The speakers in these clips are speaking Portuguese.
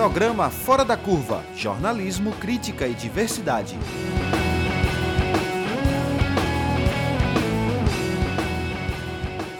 Programa Fora da Curva Jornalismo, Crítica e Diversidade.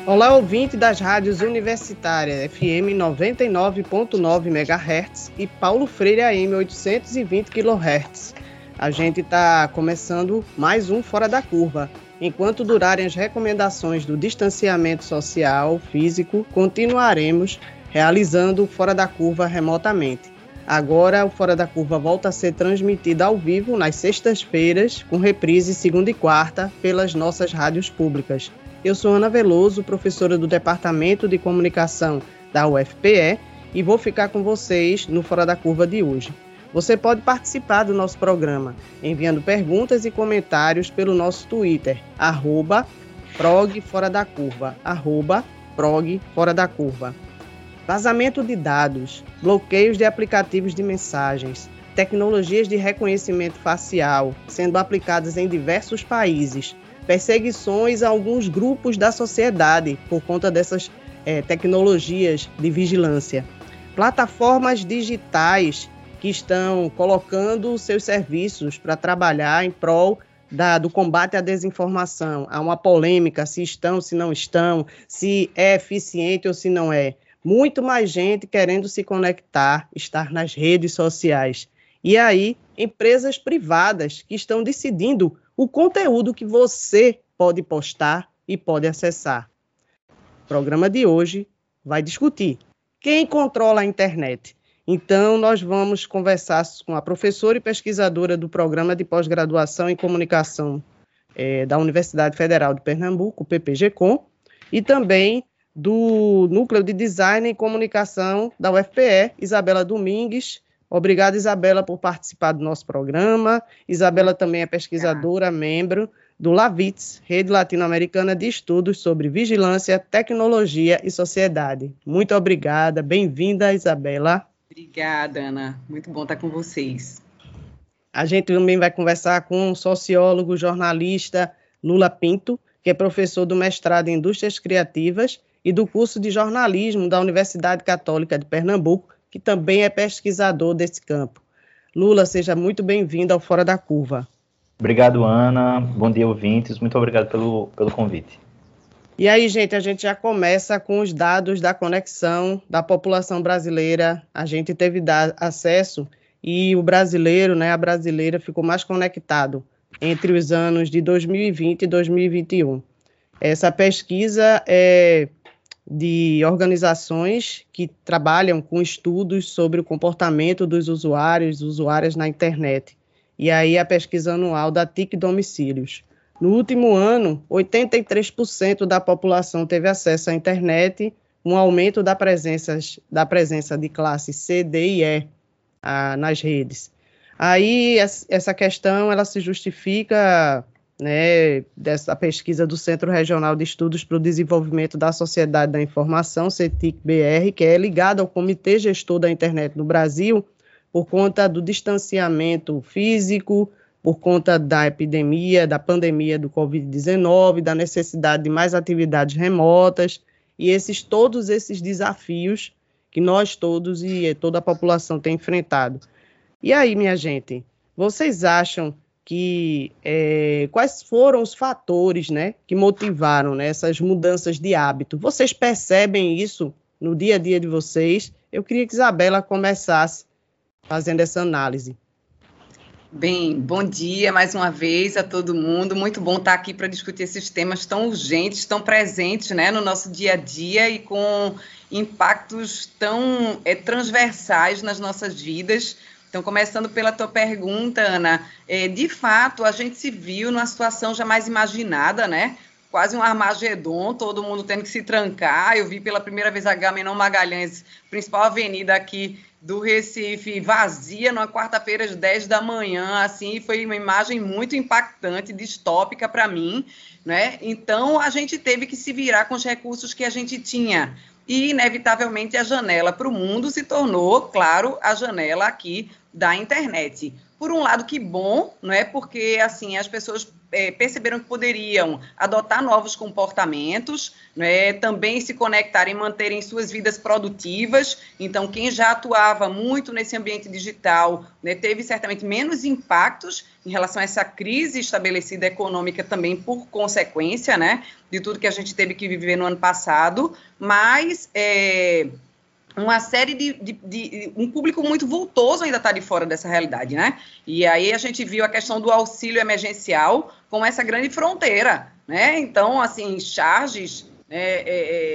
Olá, ouvinte das rádios universitárias FM 99.9 MHz e Paulo Freire AM 820 kHz. A gente está começando mais um Fora da Curva. Enquanto durarem as recomendações do distanciamento social, físico, continuaremos realizando Fora da Curva remotamente. Agora, o Fora da Curva volta a ser transmitido ao vivo nas sextas-feiras, com reprise segunda e quarta, pelas nossas rádios públicas. Eu sou Ana Veloso, professora do Departamento de Comunicação da UFPE, e vou ficar com vocês no Fora da Curva de hoje. Você pode participar do nosso programa enviando perguntas e comentários pelo nosso Twitter, arroba prog fora da curva, arroba. Vazamento de dados, bloqueios de aplicativos de mensagens, tecnologias de reconhecimento facial sendo aplicadas em diversos países, perseguições a alguns grupos da sociedade por conta dessas é, tecnologias de vigilância, plataformas digitais que estão colocando seus serviços para trabalhar em prol da, do combate à desinformação. Há uma polêmica se estão, se não estão, se é eficiente ou se não é. Muito mais gente querendo se conectar, estar nas redes sociais. E aí, empresas privadas que estão decidindo o conteúdo que você pode postar e pode acessar. O programa de hoje vai discutir quem controla a internet então, nós vamos conversar com a professora e pesquisadora do Programa de Pós-Graduação em Comunicação é, da Universidade Federal de Pernambuco, PPG-Com, e também do Núcleo de Design e Comunicação da UFPE, Isabela Domingues. Obrigada, Isabela, por participar do nosso programa. Isabela também é pesquisadora, membro do LAVITS, Rede Latino-Americana de Estudos sobre Vigilância, Tecnologia e Sociedade. Muito obrigada, bem-vinda, Isabela. Obrigada, Ana. Muito bom estar com vocês. A gente também vai conversar com o sociólogo, jornalista Lula Pinto, que é professor do mestrado em Indústrias Criativas e do curso de jornalismo da Universidade Católica de Pernambuco, que também é pesquisador desse campo. Lula, seja muito bem-vindo ao Fora da Curva. Obrigado, Ana. Bom dia, ouvintes. Muito obrigado pelo, pelo convite. E aí, gente, a gente já começa com os dados da conexão da população brasileira. A gente teve acesso e o brasileiro, né, a brasileira ficou mais conectado entre os anos de 2020 e 2021. Essa pesquisa é de organizações que trabalham com estudos sobre o comportamento dos usuários, usuárias na internet. E aí a pesquisa anual da TIC Domicílios. No último ano, 83% da população teve acesso à internet, um aumento da presença, da presença de classe C, D e E a, nas redes. Aí, essa questão ela se justifica né, dessa pesquisa do Centro Regional de Estudos para o Desenvolvimento da Sociedade da Informação, CETIC-BR, que é ligado ao Comitê Gestor da Internet no Brasil, por conta do distanciamento físico, por conta da epidemia, da pandemia do Covid-19, da necessidade de mais atividades remotas e esses todos esses desafios que nós todos e toda a população tem enfrentado. E aí, minha gente, vocês acham que é, quais foram os fatores, né, que motivaram né, essas mudanças de hábito? Vocês percebem isso no dia a dia de vocês? Eu queria que Isabela começasse fazendo essa análise. Bem, bom dia mais uma vez a todo mundo. Muito bom estar aqui para discutir esses temas tão urgentes, tão presentes né, no nosso dia a dia e com impactos tão é, transversais nas nossas vidas. Então, começando pela tua pergunta, Ana, é, de fato, a gente se viu numa situação jamais imaginada, né? Quase um Armagedon, todo mundo tendo que se trancar. Eu vi pela primeira vez a Gamenon Magalhães, principal avenida aqui do Recife vazia numa quarta-feira às 10 da manhã, assim, foi uma imagem muito impactante, distópica para mim, né? Então a gente teve que se virar com os recursos que a gente tinha. E inevitavelmente a janela para o mundo se tornou, claro, a janela aqui da internet. Por um lado, que bom, não é? Porque assim as pessoas é, perceberam que poderiam adotar novos comportamentos, né? também se conectarem, manterem suas vidas produtivas. Então, quem já atuava muito nesse ambiente digital né, teve certamente menos impactos em relação a essa crise estabelecida econômica também por consequência, né? De tudo que a gente teve que viver no ano passado, mas é, uma série de, de, de, um público muito voltoso ainda está de fora dessa realidade, né? E aí a gente viu a questão do auxílio emergencial com essa grande fronteira, né? Então, assim, charges né, é,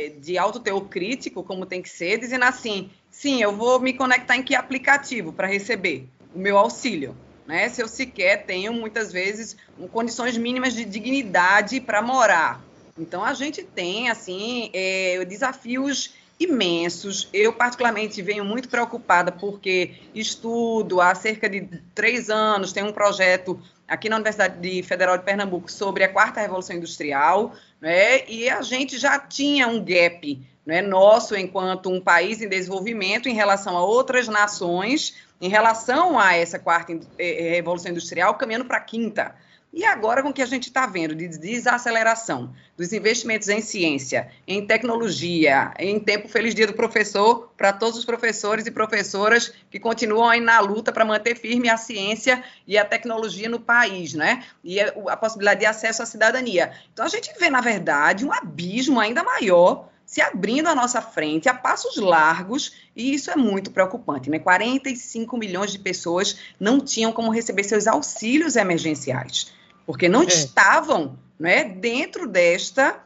é, de alto teor crítico, como tem que ser, dizendo assim, sim, eu vou me conectar em que aplicativo para receber o meu auxílio, né? Se eu sequer tenho muitas vezes condições mínimas de dignidade para morar. Então a gente tem assim é, desafios imensos. Eu, particularmente, venho muito preocupada porque estudo há cerca de três anos, tem um projeto aqui na Universidade Federal de Pernambuco sobre a quarta revolução industrial, né? e a gente já tinha um gap né, nosso enquanto um país em desenvolvimento em relação a outras nações, em relação a essa quarta eh, revolução industrial, caminhando para a quinta. E agora, com o que a gente está vendo de desaceleração dos investimentos em ciência, em tecnologia, em tempo feliz dia do professor, para todos os professores e professoras que continuam aí na luta para manter firme a ciência e a tecnologia no país, né? E a possibilidade de acesso à cidadania. Então, a gente vê, na verdade, um abismo ainda maior se abrindo à nossa frente a passos largos, e isso é muito preocupante, né? 45 milhões de pessoas não tinham como receber seus auxílios emergenciais porque não é. estavam né, dentro desta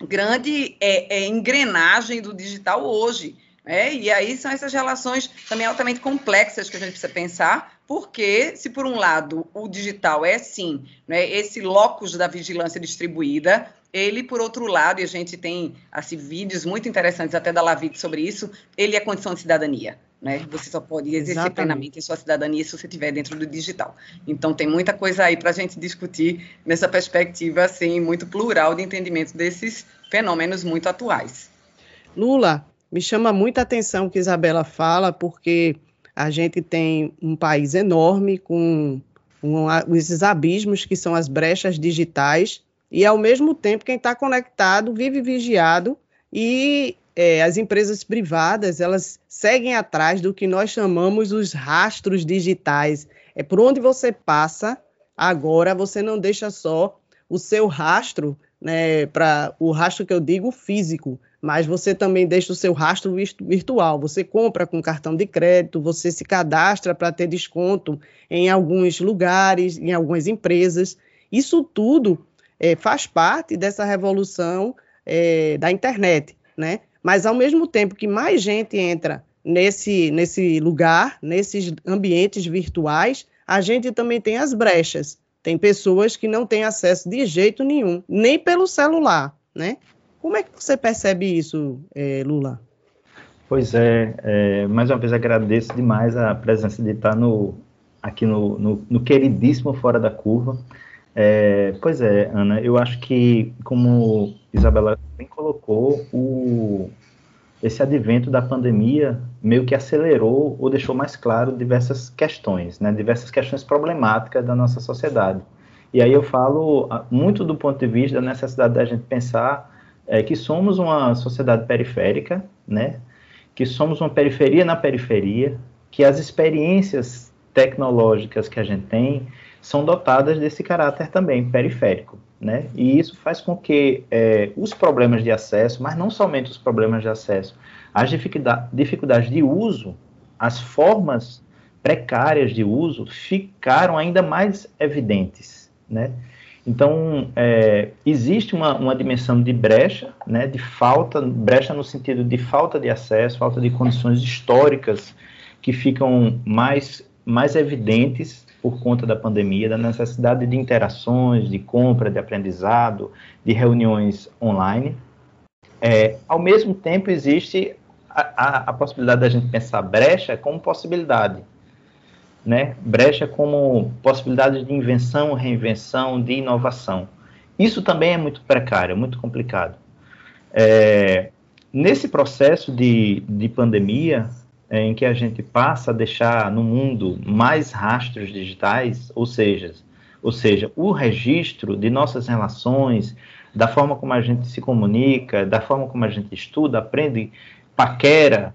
grande é, é, engrenagem do digital hoje. Né? E aí são essas relações também altamente complexas que a gente precisa pensar, porque se por um lado o digital é sim né, esse locus da vigilância distribuída, ele, por outro lado, e a gente tem assim, vídeos muito interessantes até da Lavit sobre isso, ele é condição de cidadania. Né? Você só pode exercer Exatamente. plenamente sua cidadania se você estiver dentro do digital. Então, tem muita coisa aí para a gente discutir nessa perspectiva assim, muito plural de entendimento desses fenômenos muito atuais. Lula, me chama muita atenção o que Isabela fala, porque a gente tem um país enorme com um, esses abismos que são as brechas digitais, e ao mesmo tempo quem está conectado vive vigiado e é, as empresas privadas elas seguem atrás do que nós chamamos os rastros digitais. É por onde você passa, agora você não deixa só o seu rastro, né, para o rastro que eu digo físico, mas você também deixa o seu rastro virtual. Você compra com cartão de crédito, você se cadastra para ter desconto em alguns lugares, em algumas empresas. Isso tudo é, faz parte dessa revolução é, da internet, né? Mas ao mesmo tempo que mais gente entra nesse, nesse lugar, nesses ambientes virtuais, a gente também tem as brechas. Tem pessoas que não têm acesso de jeito nenhum, nem pelo celular, né? Como é que você percebe isso, é, Lula? Pois é, é, mais uma vez agradeço demais a presença de estar no, aqui no, no, no queridíssimo Fora da Curva. É, pois é, Ana, eu acho que, como Isabela bem colocou, o, esse advento da pandemia meio que acelerou ou deixou mais claro diversas questões, né, diversas questões problemáticas da nossa sociedade. E aí eu falo ah, muito do ponto de vista da necessidade da gente pensar é, que somos uma sociedade periférica, né, que somos uma periferia na periferia, que as experiências tecnológicas que a gente tem são dotadas desse caráter também periférico. Né? E isso faz com que é, os problemas de acesso, mas não somente os problemas de acesso, as dificuldades de uso, as formas precárias de uso ficaram ainda mais evidentes. Né? Então, é, existe uma, uma, dimensão de brecha, né, de falta, brecha no sentido de falta de acesso, falta de condições históricas que ficam mais, mais evidentes por conta da pandemia, da necessidade de interações, de compra, de aprendizado, de reuniões online. É, ao mesmo tempo, existe a, a, a, possibilidade da gente pensar brecha como possibilidade, né? Brecha como possibilidade de invenção, reinvenção, de inovação. Isso também é muito precário, muito complicado. É, nesse processo de, de pandemia, é, em que a gente passa a deixar no mundo mais rastros digitais, ou seja, ou seja, o registro de nossas relações, da forma como a gente se comunica, da forma como a gente estuda, aprende, paquera,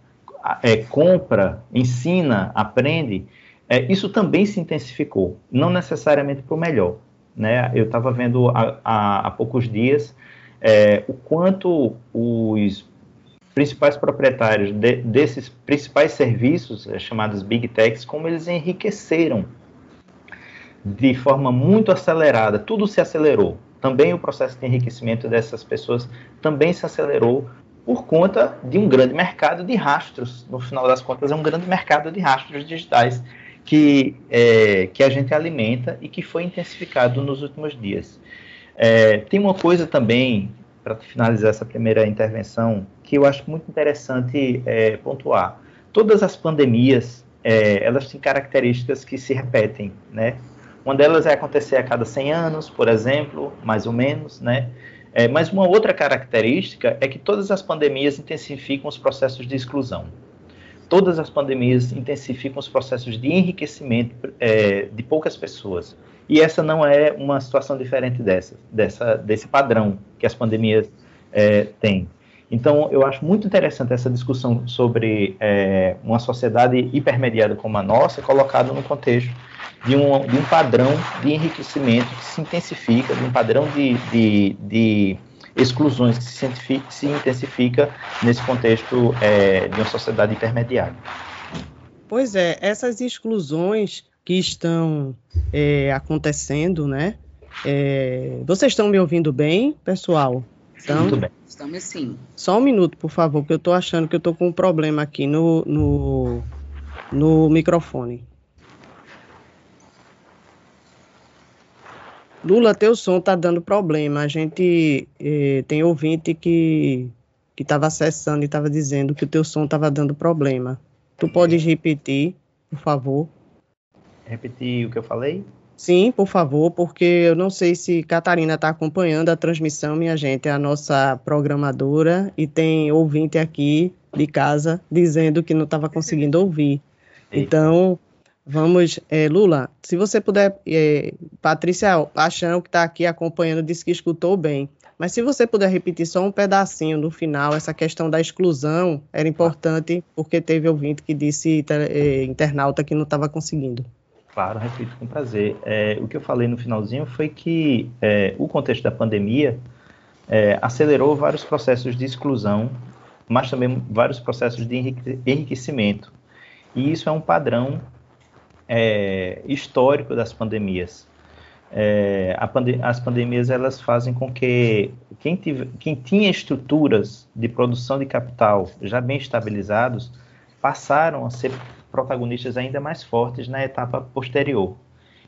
é, compra, ensina, aprende, é, isso também se intensificou, não necessariamente para o melhor. Né? Eu estava vendo há, há, há, poucos dias é, o quanto os principais proprietários de, desses principais serviços, é, chamados Big Techs, como eles enriqueceram de forma muito acelerada, tudo se acelerou. Também o processo de enriquecimento dessas pessoas também se acelerou por conta de um grande mercado de rastros. No final das contas, é um grande mercado de rastros digitais que, é, que a gente alimenta e que foi intensificado nos últimos dias. É, tem uma coisa também, para finalizar essa primeira intervenção, que eu acho muito interessante é, pontuar. Todas as pandemias, é, elas têm características que se repetem, né? Uma delas é acontecer a cada 100 anos, por exemplo, mais ou menos, né? É, mas uma outra característica é que todas as pandemias intensificam os processos de exclusão. Todas as pandemias intensificam os processos de enriquecimento é, de poucas pessoas. E essa não é uma situação diferente dessa, dessa desse padrão que as pandemias é, têm. Então, eu acho muito interessante essa discussão sobre é, uma sociedade hipermediada como a nossa, colocada no contexto de um, de um padrão de enriquecimento que se intensifica, de um padrão de, de, de exclusões que se, se, intensifica nesse contexto é, de uma sociedade intermediária. Pois é, essas exclusões que estão é, acontecendo, né? É, vocês estão me ouvindo bem, pessoal? Então, Muito bem. Estamos sim. Só um minuto, por favor, porque eu estou achando que eu estou com um problema aqui no, no, no microfone. Lula, teu som tá dando problema. A gente eh, tem ouvinte que que estava acessando e estava dizendo que o teu som estava dando problema. Tu podes repetir, por favor? Repetir o que eu falei? Sim, por favor, porque eu não sei se Catarina está acompanhando a transmissão, minha gente, é a nossa programadora e tem ouvinte aqui de casa dizendo que não estava conseguindo ouvir. Então, Vamos, é, Lula, se você puder, é, Patrícia Paixão, que está aqui acompanhando, disse que escutou bem. Mas se você puder repetir só um pedacinho no final, essa questão da exclusão era importante, porque teve ouvinte que disse, é, internauta, que não estava conseguindo. Claro, repito com prazer. É, o que eu falei no finalzinho foi que é, o contexto da pandemia é, acelerou vários processos de exclusão, mas também vários processos de enriquecimento. E isso é um padrão é, histórico das pandemias. É, pande as pandemias elas fazem com que quem, quem tinha estruturas de produção de capital já bem estabilizados passaram a ser protagonistas ainda mais fortes na etapa posterior.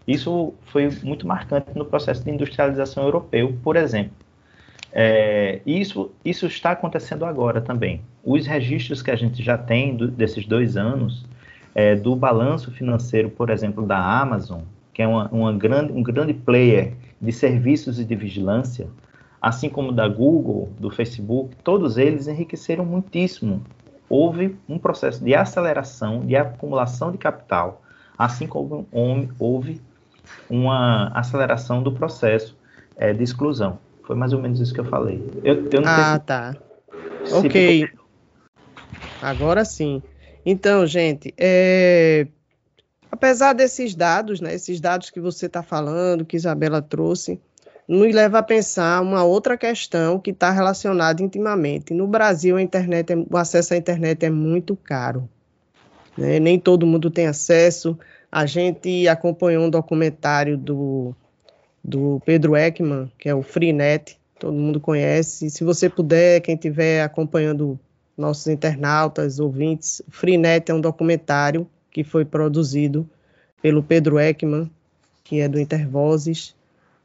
Isso foi muito marcante no processo de industrialização europeu, por exemplo. É, isso, isso está acontecendo agora também. Os registros que a gente já tem do, desses dois anos é, do balanço financeiro, por exemplo, da Amazon, que é uma, uma grande, um grande player de serviços e de vigilância, assim como da Google, do Facebook, todos eles enriqueceram muitíssimo. Houve um processo de aceleração, de acumulação de capital, assim como houve uma aceleração do processo é, de exclusão. Foi mais ou menos isso que eu falei. Eu, eu ah, tá. Ok. Agora sim. Então, gente, é, apesar desses dados, né, esses dados que você está falando, que Isabela trouxe, nos leva a pensar uma outra questão que está relacionada intimamente. No Brasil, a internet, é, o acesso à internet é muito caro. Né? Nem todo mundo tem acesso. A gente acompanhou um documentário do, do Pedro Ekman, que é o Freenet, todo mundo conhece. Se você puder, quem estiver acompanhando nossos internautas, ouvintes. Freenet é um documentário que foi produzido pelo Pedro Ekman, que é do Intervozes,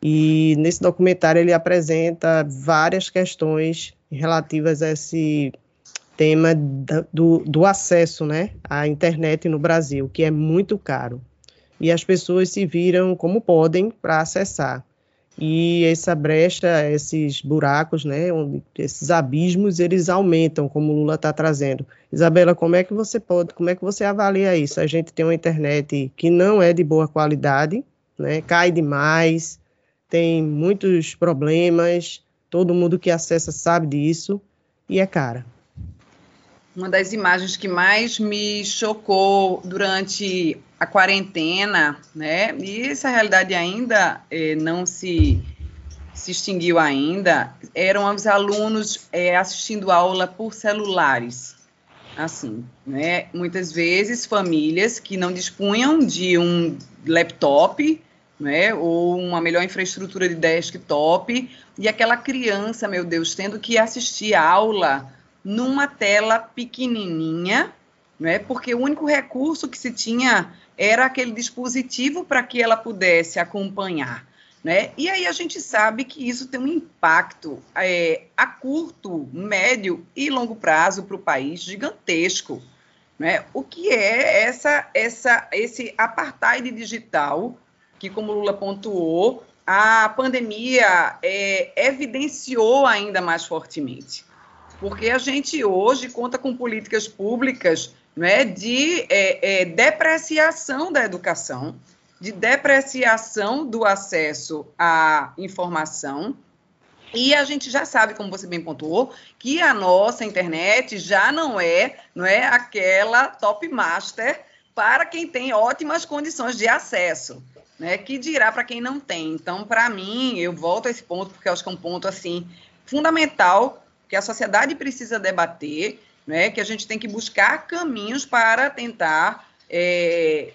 e nesse documentário ele apresenta várias questões relativas a esse tema do, do acesso né, à internet no Brasil, que é muito caro. E as pessoas se viram como podem para acessar. e essa brecha, esses buracos, né, esses abismos, eles aumentam, como o Lula está trazendo. Isabela, como é que você pode, como é que você avalia isso? A gente tem uma internet que não é de boa qualidade, né, cai demais, tem muitos problemas, todo mundo que acessa sabe disso e é cara. Uma das imagens que mais me chocou durante a quarentena, né? E essa realidade ainda eh, não se, se extinguiu ainda, eram os alunos eh, assistindo aula por celulares. Assim, né? Muitas vezes famílias que não dispunham de um laptop, né? Ou uma melhor infraestrutura de desktop, e aquela criança, meu Deus, tendo que assistir aula numa tela pequenininha, né? Porque o único recurso que se tinha era aquele dispositivo para que ela pudesse acompanhar. Né? E aí a gente sabe que isso tem um impacto é, a curto, médio e longo prazo para o país gigantesco. Né? O que é essa, essa, esse apartheid digital que, como Lula pontuou, a pandemia é, evidenciou ainda mais fortemente. Porque a gente hoje conta com políticas públicas né, de é, é, depreciação da educação, de depreciação do acesso à informação. E a gente já sabe, como você bem pontuou, que a nossa internet já não é, não é aquela top master para quem tem ótimas condições de acesso, né? Que dirá para quem não tem. Então, para mim, eu volto a esse ponto porque eu acho que é um ponto assim fundamental que a sociedade precisa debater né, que a gente tem que buscar caminhos para tentar é,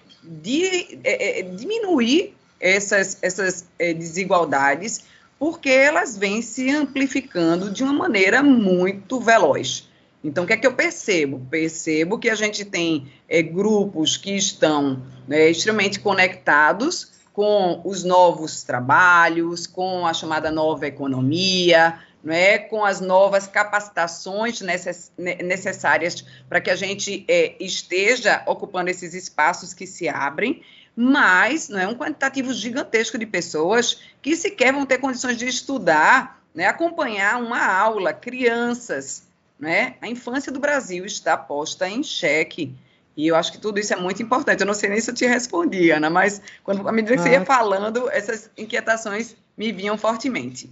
é, é, diminuir essas, essas é, desigualdades, porque elas vêm se amplificando de uma maneira muito veloz. Então, o que é que eu percebo? Percebo que a gente tem é, grupos que estão né, extremamente conectados com os novos trabalhos, com a chamada nova economia, é, com as novas capacitações necess, necessárias para que a gente é, esteja ocupando esses espaços que se abrem, mas não é um quantitativo gigantesco de pessoas que sequer vão ter condições de estudar, né, acompanhar uma aula, crianças, né? A infância do Brasil está posta em xeque. E eu acho que tudo isso é muito importante. Eu não sei nem se eu te respondi, Ana, mas quando, à medida que você ia ah. falando, essas inquietações me vinham fortemente.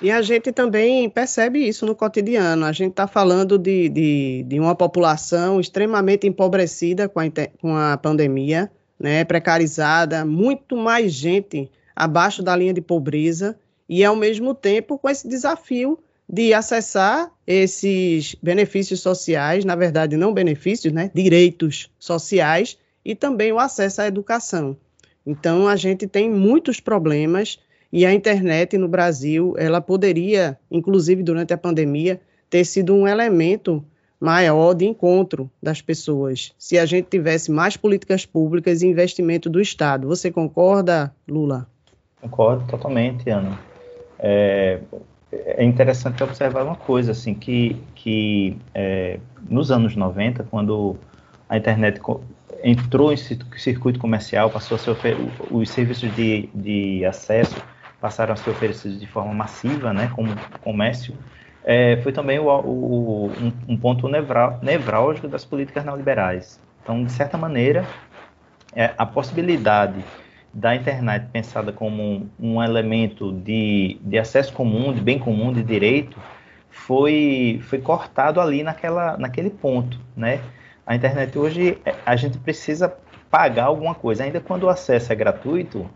E a gente também percebe isso no cotidiano. A gente está falando de, de, de, uma população extremamente empobrecida com a, com a pandemia, né, precarizada, muito mais gente abaixo da linha de pobreza, e ao mesmo tempo com esse desafio de acessar esses benefícios sociais, na verdade, não benefícios, né, direitos sociais, e também o acesso à educação. Então, a gente tem muitos problemas e a internet no Brasil, ela poderia, inclusive durante a pandemia, ter sido um elemento maior de encontro das pessoas, se a gente tivesse mais políticas públicas e investimento do Estado. Você concorda, Lula? Concordo totalmente, Ana. É, é interessante observar uma coisa, assim, que, que é, nos anos 90, quando a internet entrou em circuito comercial, passou a ser os serviços de, de acesso passaram a ser oferecidos de forma massiva, né, como comércio, é, foi também o, o, um, um, ponto nevra, nevrálgico das políticas neoliberais. Então, de certa maneira, é, a possibilidade da internet pensada como um, um, elemento de, de acesso comum, de bem comum, de direito, foi, foi cortado ali naquela, naquele ponto, né? A internet hoje, a gente precisa pagar alguma coisa, ainda quando o acesso é gratuito,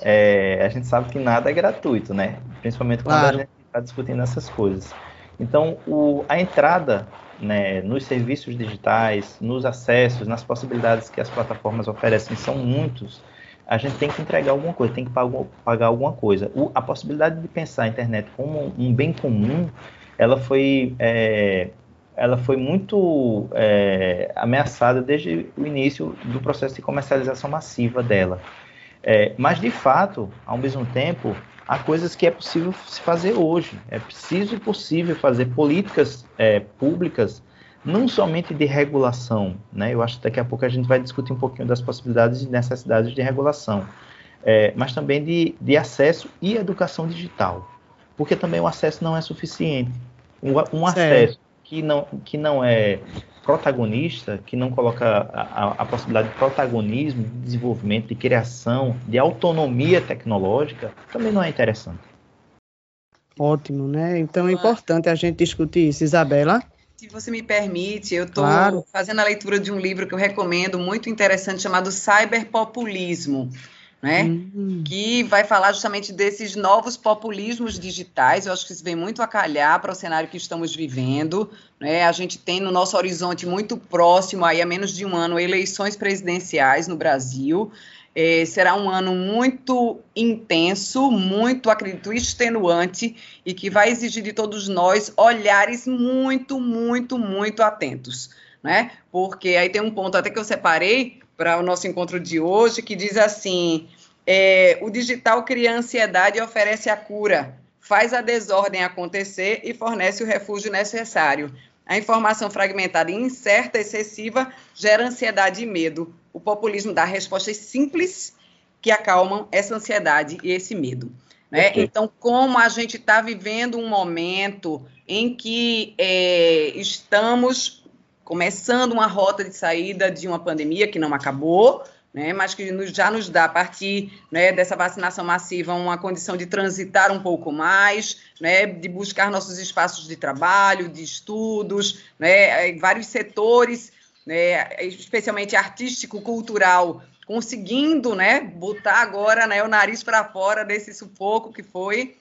é, a gente sabe que nada é gratuito, né? Principalmente quando claro. a gente está discutindo essas coisas. Então, o, a entrada né, nos serviços digitais, nos acessos, nas possibilidades que as plataformas oferecem são muitos. A gente tem que entregar alguma coisa, tem que pagar, alguma coisa. O, a possibilidade de pensar a internet como um bem comum, ela foi, é, ela foi muito é, ameaçada desde o início do processo de comercialização massiva dela. É, mas, de fato, ao mesmo tempo, há coisas que é possível se fazer hoje. É preciso e possível fazer políticas é, públicas, não somente de regulação. Né? Eu acho que daqui a pouco a gente vai discutir um pouquinho das possibilidades e necessidades de regulação. é, mas também de, de acesso e educação digital, porque também o acesso não é suficiente. Um, um acesso que não, que não é protagonista, que não coloca a, a, a, possibilidade de protagonismo, de desenvolvimento, de criação, de autonomia tecnológica, também não é interessante. Ótimo, né? Então é importante a gente discutir isso. Isabela? Se você me permite, eu estou claro. fazendo a leitura de um livro que eu recomendo, muito interessante, chamado Cyberpopulismo né? Uhum. Que vai falar justamente desses novos populismos digitais. Eu acho que isso vem muito a calhar para o cenário que estamos vivendo. Né? A gente tem no nosso horizonte muito próximo, aí a menos de um ano, eleições presidenciais no Brasil. É, será um ano muito intenso, muito, acredito, extenuante e que vai exigir de todos nós olhares muito, muito, muito atentos, né? Porque aí tem um ponto até que eu separei para o nosso encontro de hoje, que diz assim: é, o digital cria ansiedade e oferece a cura, faz a desordem acontecer e fornece o refúgio necessário. A informação fragmentada e incerta, excessiva, gera ansiedade e medo. O populismo dá respostas simples que acalmam essa ansiedade e esse medo. Né? Okay. Então, como a gente está vivendo um momento em que é, estamos começando uma rota de saída de uma pandemia que não acabou, né, mas que nos, já nos dá, a partir né, dessa vacinação massiva, uma condição de transitar um pouco mais, né, de buscar nossos espaços de trabalho, de estudos, né, vários setores, né, especialmente artístico, cultural, conseguindo né, botar agora o nariz para fora desse sufoco que foi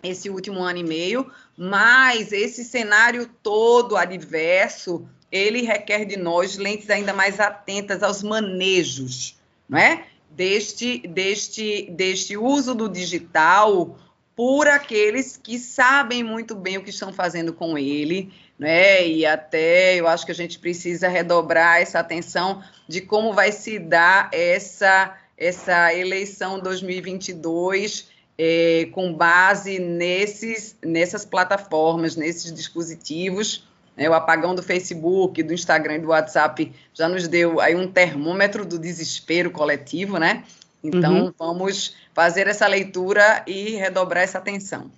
esse último ano e meio, mas esse cenário todo adverso ele requer de nós lentes ainda mais atentas aos manejos, não é? Deste, deste, deste uso do digital por aqueles que sabem muito bem o que estão fazendo com ele, né? E até eu acho que a gente precisa redobrar essa atenção de como vai se dar essa essa eleição 2022 é, com base nesses nessas plataformas, nesses dispositivos o apagão do Facebook, do Instagram e do WhatsApp já nos deu aí um termômetro do desespero coletivo, né? Então, uhum. vamos fazer essa leitura e redobrar essa atenção.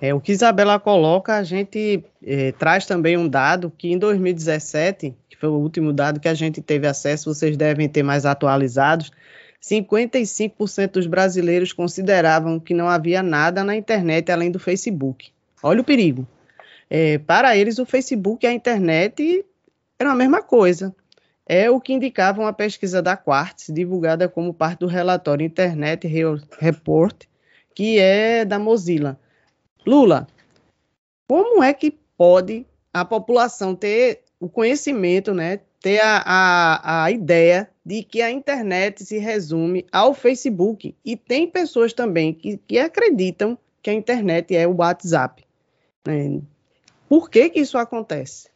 É, o que Isabela coloca, a gente é, traz também um dado que em 2017, que foi o último dado que a gente teve acesso, vocês devem ter mais atualizados, 55% dos brasileiros consideravam que não havia nada na internet além do Facebook. Olha o perigo. É, para eles, o Facebook e a internet eram a mesma coisa. É o que indicava uma pesquisa da Quartz, divulgada como parte do relatório Internet Report, que é da Mozilla. Lula, como é que pode a população ter o conhecimento, né, ter a, a, a ideia de que a internet se resume ao Facebook? E tem pessoas também que, que acreditam que a internet é o WhatsApp. Né? Por que, que isso acontece?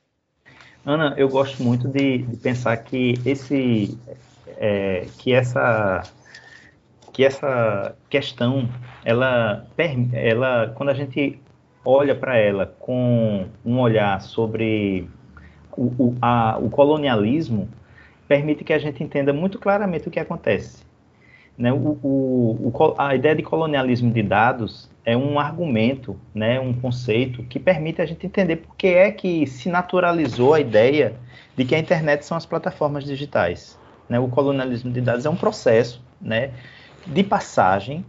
Ana, eu gosto muito de, de pensar que esse, é, que essa, que essa questão, ela, ela, quando a gente olha para ela com um olhar sobre o, o, a, o colonialismo, permite que a gente entenda muito claramente o que acontece. Né? O, o, a ideia de colonialismo de dados é um argumento, né, um conceito que permite a gente entender por que é que se naturalizou a ideia de que a internet são as plataformas digitais. Né? O colonialismo de dados é um processo né, de passagem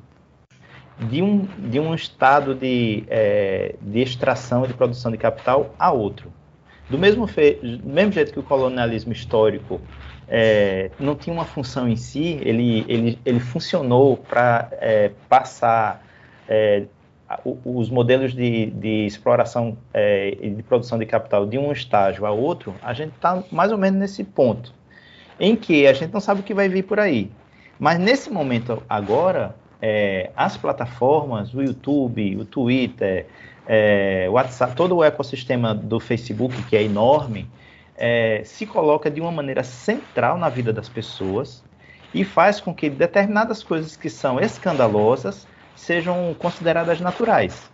de um, de um estado de, é, de extração e de produção de capital a outro. Do mesmo, fe, do mesmo jeito que o colonialismo histórico é, não tinha uma função em si, ele, ele, ele funcionou para é, passar é, os modelos de, de exploração é, e de produção de capital de um estágio a outro, a gente está mais ou menos nesse ponto, em que a gente não sabe o que vai vir por aí. Mas nesse momento agora, é, as plataformas, o YouTube, o Twitter, é, o WhatsApp, todo o ecossistema do Facebook, que é enorme, é, se coloca de uma maneira central na vida das pessoas e faz com que determinadas coisas que são escandalosas sejam consideradas naturais.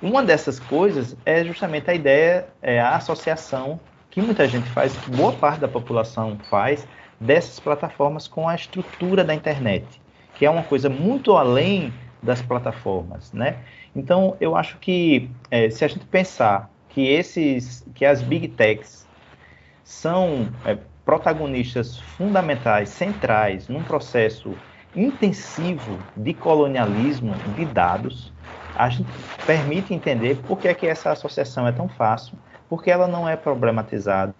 Uma dessas coisas é justamente a ideia, é, a associação que muita gente faz, que boa parte da população faz, dessas plataformas com a estrutura da internet. que é uma coisa muito além das plataformas, né? Então, eu acho que é, se a gente pensar que esses, que as big techs são é, protagonistas fundamentais, centrais, num processo intensivo de colonialismo de dados, a gente permite entender por que, é que essa associação é tão fácil, por que ela não é problematizada,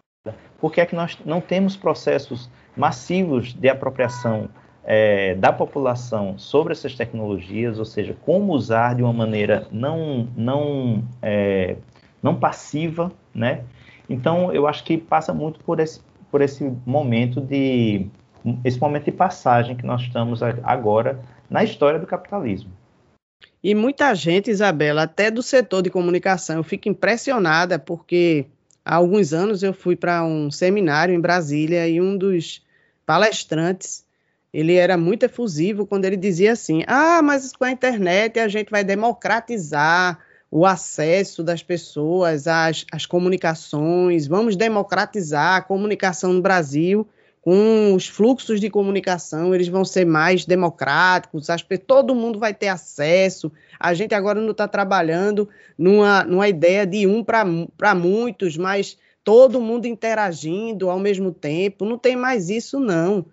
por que, é que nós não temos processos massivos de apropriação é, da população sobre essas tecnologias, ou seja, como usar de uma maneira não, não, é, não passiva, né? Então, eu acho que passa muito por esse, por esse momento de esse momento de passagem que nós estamos agora na história do capitalismo. E muita gente, Isabela, até do setor de comunicação, eu fico impressionada porque há alguns anos eu fui para um seminário em Brasília e um dos palestrantes ele era muito efusivo quando ele dizia assim: ah, mas com a internet a gente vai democratizar o acesso das pessoas às, às comunicações, vamos democratizar a comunicação no Brasil com os fluxos de comunicação, eles vão ser mais democráticos, as, todo mundo vai ter acesso. A gente agora não está trabalhando numa, numa ideia de um para muitos, mas todo mundo interagindo ao mesmo tempo. Não tem mais isso, não.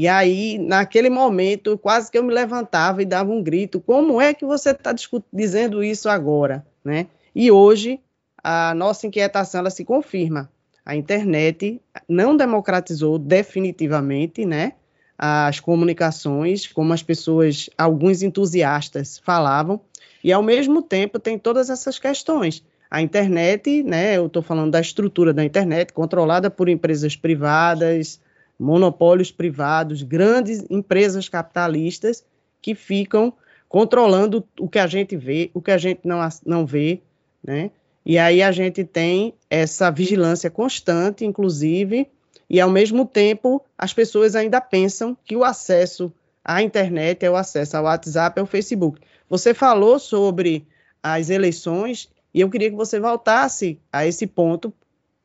E aí, naquele momento, quase que eu me levantava e dava um grito: como é que você está dizendo isso agora? Né? E hoje, a nossa inquietação ela se confirma. A internet não democratizou definitivamente né, as comunicações, como as pessoas, alguns entusiastas falavam, e ao mesmo tempo tem todas essas questões. A internet, né, eu estou falando da estrutura da internet, controlada por empresas privadas, monopólios privados, grandes empresas capitalistas que ficam controlando o que a gente vê, o que a gente não, não vê, né? E aí a gente tem essa vigilância constante, inclusive, e ao mesmo tempo as pessoas ainda pensam que o acesso à internet é o acesso ao WhatsApp, ao Facebook. Você falou sobre as eleições e eu queria que você voltasse a esse ponto,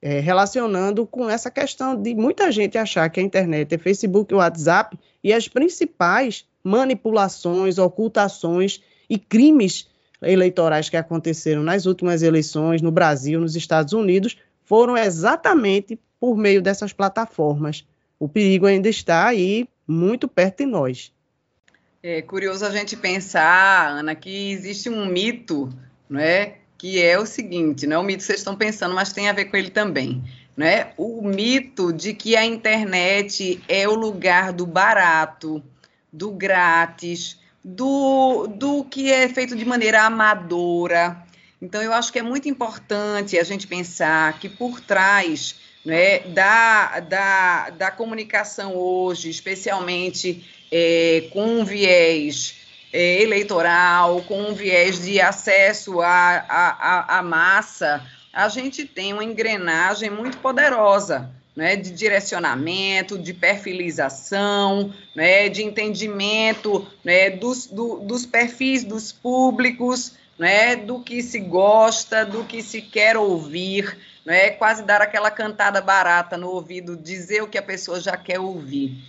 é, relacionando com essa questão de muita gente achar que a internet é Facebook e WhatsApp e as principais manipulações, ocultações e crimes eleitorais que aconteceram nas últimas eleições no Brasil, nos Estados Unidos, foram exatamente por meio dessas plataformas. O perigo ainda está aí muito perto de nós. É curioso a gente pensar, Ana, que existe um mito, não é? Que é o seguinte, não é o mito que vocês estão pensando, mas tem a ver com ele também. Né? O mito de que a internet é o lugar do barato, do grátis, do, do que é feito de maneira amadora. Então, eu acho que é muito importante a gente pensar que por trás né, da, da, da comunicação hoje, especialmente é, com um viés é, eleitoral, com um viés de acesso à, à, massa, a gente tem uma engrenagem muito poderosa. Né, de direcionamento, de perfilização, né, de entendimento né, dos, do, dos perfis dos públicos, né, do que se gosta, do que se quer ouvir, né, quase dar aquela cantada barata no ouvido, dizer o que a pessoa já quer ouvir.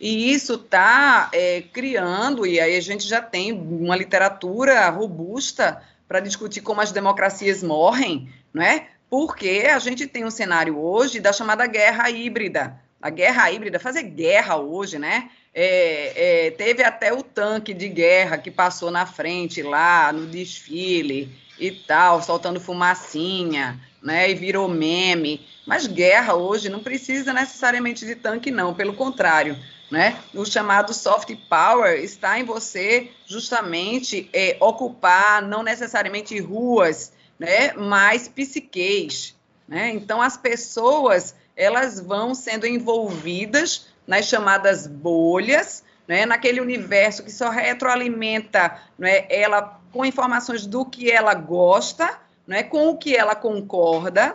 E isso está é, criando, e aí a gente já tem uma literatura robusta para discutir como as democracias morrem, não é? Porque a gente tem um cenário hoje da chamada guerra híbrida. A guerra híbrida, fazer guerra hoje, né? É, é, teve até o tanque de guerra que passou na frente lá no desfile e tal, soltando fumacinha, né? E virou meme. Mas guerra hoje não precisa necessariamente de tanque, não, pelo contrário né? O chamado soft power está em você justamente é, ocupar não necessariamente ruas, né? Mas psiqueis, né? Então as pessoas elas vão sendo envolvidas nas chamadas bolhas, né? Naquele universo que só retroalimenta, né? Ela com informações do que ela gosta, né? Com o que ela concorda.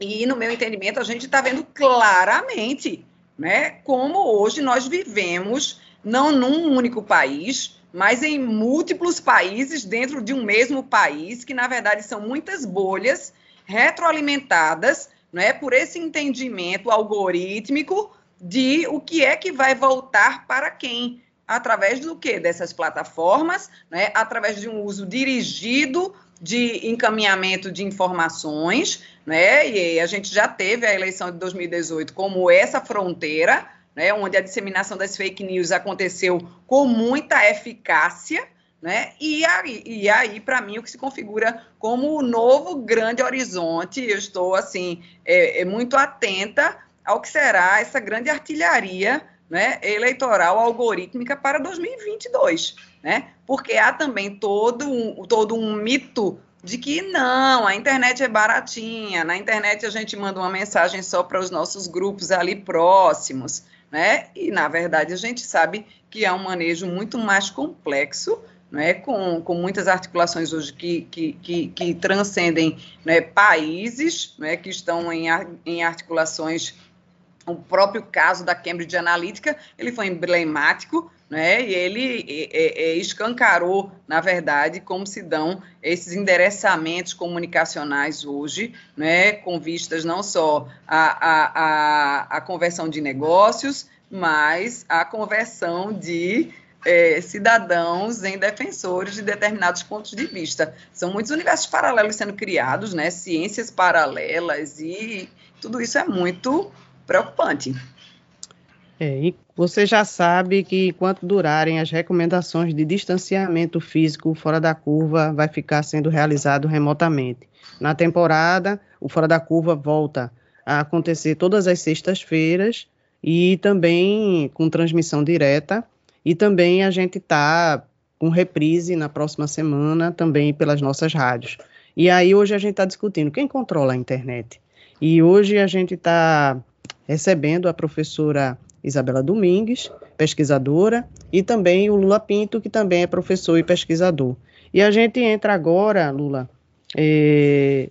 E no meu entendimento a gente está vendo claramente né? Como hoje nós vivemos não num único país, mas em múltiplos países dentro de um mesmo país, que na verdade são muitas bolhas retroalimentadas, é por esse entendimento algorítmico de o que é que vai voltar para quem, através do que dessas plataformas, né? Através de um uso dirigido de encaminhamento de informações, né? E a gente já teve a eleição de 2018 como essa fronteira, né? Onde a disseminação das fake news aconteceu com muita eficácia, né? E aí, e aí para mim, o que se configura como o novo grande horizonte, eu estou, assim, é, é muito atenta ao que será essa grande artilharia né, eleitoral algorítmica para 2022, né? Porque há também todo um, todo um mito de que não, a internet é baratinha, na internet a gente manda uma mensagem só para os nossos grupos ali próximos, né? E na verdade a gente sabe que é um manejo muito mais complexo, né? Com, com muitas articulações hoje que, que, que, que transcendem né, países, né? Que estão em, em articulações o próprio caso da Cambridge Analytica, ele foi emblemático, né? E ele escancarou, na verdade, como se dão esses endereçamentos comunicacionais hoje, né? Com vistas não só à, à, à, conversão de negócios, mas à conversão de é, cidadãos em defensores de determinados pontos de vista. São muitos universos paralelos sendo criados, né? Ciências paralelas e tudo isso é muito preocupante. É, você já sabe que enquanto durarem as recomendações de distanciamento físico fora da curva, vai ficar sendo realizado remotamente. Na temporada, o fora da curva volta a acontecer todas as sextas-feiras e também com transmissão direta. E também a gente está com reprise na próxima semana também pelas nossas rádios. E aí hoje a gente está discutindo quem controla a internet. E hoje a gente está recebendo a professora Isabela Domingues, pesquisadora, e também o Lula Pinto, que também é professor e pesquisador. E a gente entra agora, Lula, é,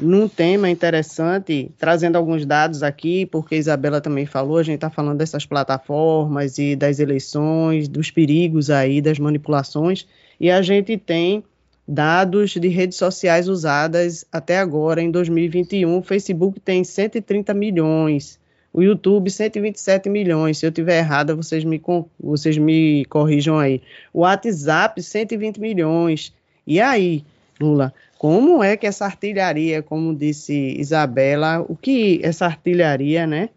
num tema interessante, trazendo alguns dados aqui, porque a Isabela também falou, a gente está falando dessas plataformas e das eleições, dos perigos aí, das manipulações, e a gente tem dados de redes sociais usadas até agora, em 2021, o Facebook tem 130 milhões, o YouTube, 127 milhões. Se eu tiver errada, vocês me, vocês me corrijam aí. O WhatsApp, 120 milhões. E aí, Lula, como é que essa artilharia, como disse Isabela, o que essa artilharia, né,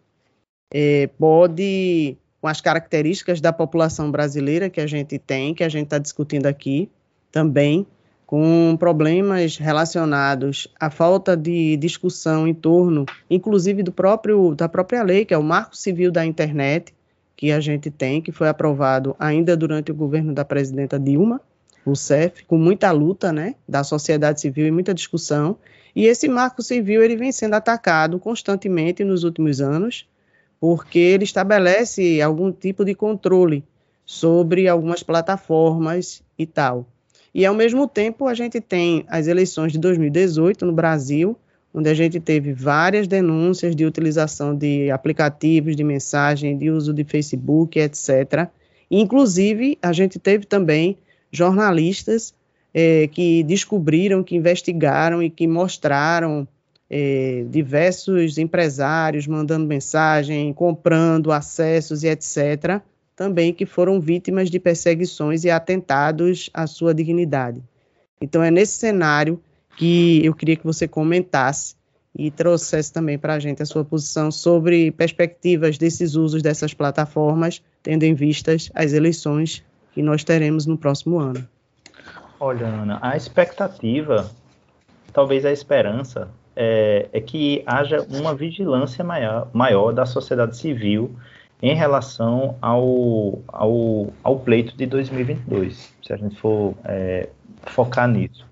é, pode, com as características da população brasileira que a gente tem, que a gente está discutindo aqui também, com problemas relacionados à falta de discussão em torno, inclusive do próprio da própria lei, que é o Marco Civil da Internet, que a gente tem, que foi aprovado ainda durante o governo da presidenta Dilma Rousseff, com muita luta, né, da sociedade civil e muita discussão. E esse Marco Civil ele vem sendo atacado constantemente nos últimos anos, porque ele estabelece algum tipo de controle sobre algumas plataformas e tal. E, ao mesmo tempo, a gente tem as eleições de 2018 no Brasil, onde a gente teve várias denúncias de utilização de aplicativos de mensagem, de uso de Facebook, etc. Inclusive, a gente teve também jornalistas é, que descobriram, que investigaram e que mostraram é, diversos empresários mandando mensagem, comprando acessos e etc também que foram vítimas de perseguições e atentados à sua dignidade. Então, é nesse cenário que eu queria que você comentasse e trouxesse também para a gente a sua posição sobre perspectivas desses usos dessas plataformas, tendo em vistas as eleições que nós teremos no próximo ano. Olha, Ana, a expectativa, talvez a esperança, é, é que haja uma vigilância maior, maior da sociedade civil em relação ao, ao, ao pleito de 2022, se a gente for é, focar nisso.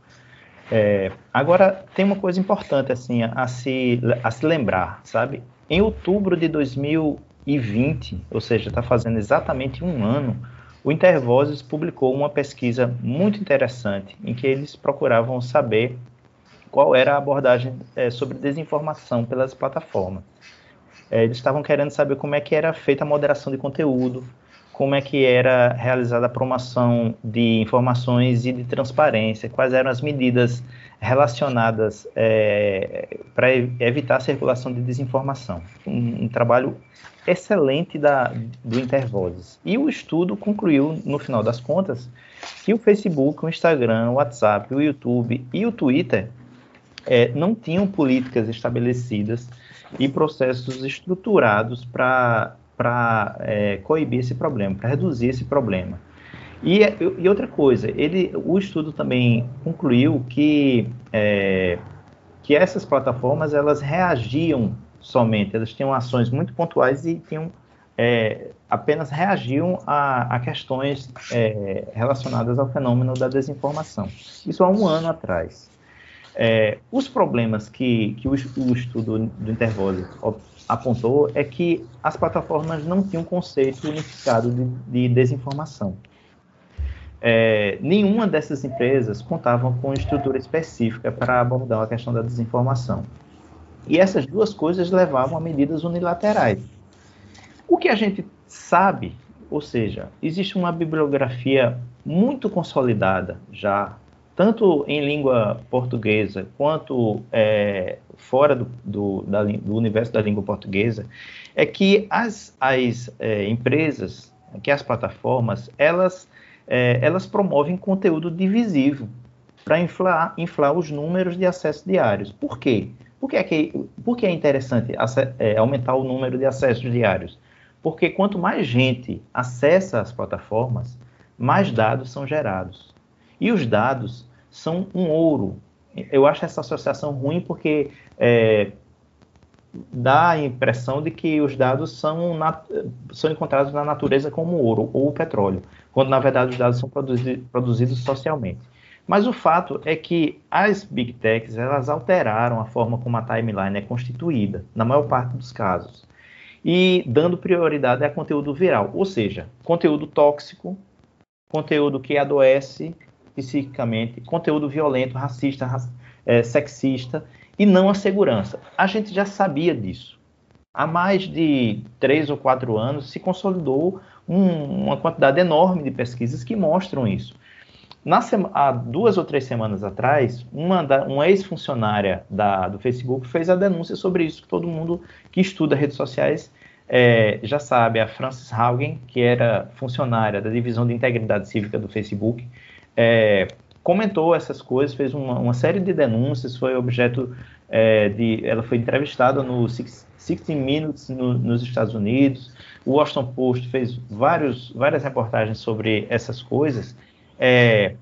É, agora, tem uma coisa importante assim a se, a se lembrar, sabe? Em outubro de 2020, ou seja, está fazendo exatamente um ano, o Intervozes publicou uma pesquisa muito interessante em que eles procuravam saber qual era a abordagem é, sobre desinformação pelas plataformas. É, eles estavam querendo saber como é que era feita a moderação de conteúdo, como é que era realizada a promoção de informações e de transparência, quais eram as medidas relacionadas é, para evitar a circulação de desinformação. Um, um trabalho excelente da, do Intervozes. E o estudo concluiu, no final das contas, que o Facebook, o Instagram, o WhatsApp, o YouTube e o Twitter é, não tinham políticas estabelecidas e processos estruturados para é, coibir esse problema, para reduzir esse problema. E, e, outra coisa, ele, o estudo também concluiu que, é, que essas plataformas elas reagiam somente, elas tinham ações muito pontuais e tinham é, apenas reagiam a, a questões é, relacionadas ao fenômeno da desinformação. Isso há um ano atrás. É, os problemas que, que o, o estudo do Intervose apontou é que as plataformas não tinham conceito unificado de, de desinformação. É, nenhuma dessas empresas contava com estrutura específica para abordar a questão da desinformação. E essas duas coisas levavam a medidas unilaterais. O que a gente sabe, ou seja, existe uma bibliografia muito consolidada já tanto em língua portuguesa quanto é, fora do, do, da, do, universo da língua portuguesa, é que as, as é, empresas, que as plataformas, elas, é, elas promovem conteúdo divisivo para inflar, inflar os números de acessos diários. Por quê? Por que é, que, por que é interessante é, aumentar o número de acessos diários? Porque quanto mais gente acessa as plataformas, mais dados são gerados. E os dados são um ouro. Eu acho essa associação ruim porque é, dá a impressão de que os dados são, são encontrados na natureza como ouro ou petróleo, quando na verdade os dados são produzi produzidos socialmente. Mas o fato é que as big techs elas alteraram a forma como a timeline é constituída, na maior parte dos casos, e dando prioridade a conteúdo viral, ou seja, conteúdo tóxico, conteúdo que adoece psiquicamente, conteúdo violento, racista, é, sexista e não a segurança. A gente já sabia disso. Há mais de três ou quatro anos se consolidou um, uma quantidade enorme de pesquisas que mostram isso. Na há duas ou três semanas atrás, uma, uma ex-funcionária do Facebook fez a denúncia sobre isso, que todo mundo que estuda redes sociais é, já sabe, a Frances Haugen, que era funcionária da divisão de integridade cívica do Facebook, é, comentou essas coisas, fez uma, uma, série de denúncias, foi objeto é, de. Ela foi entrevistada no 60 Minutes no, nos Estados Unidos, o Washington Post fez vários, várias reportagens sobre essas coisas, é,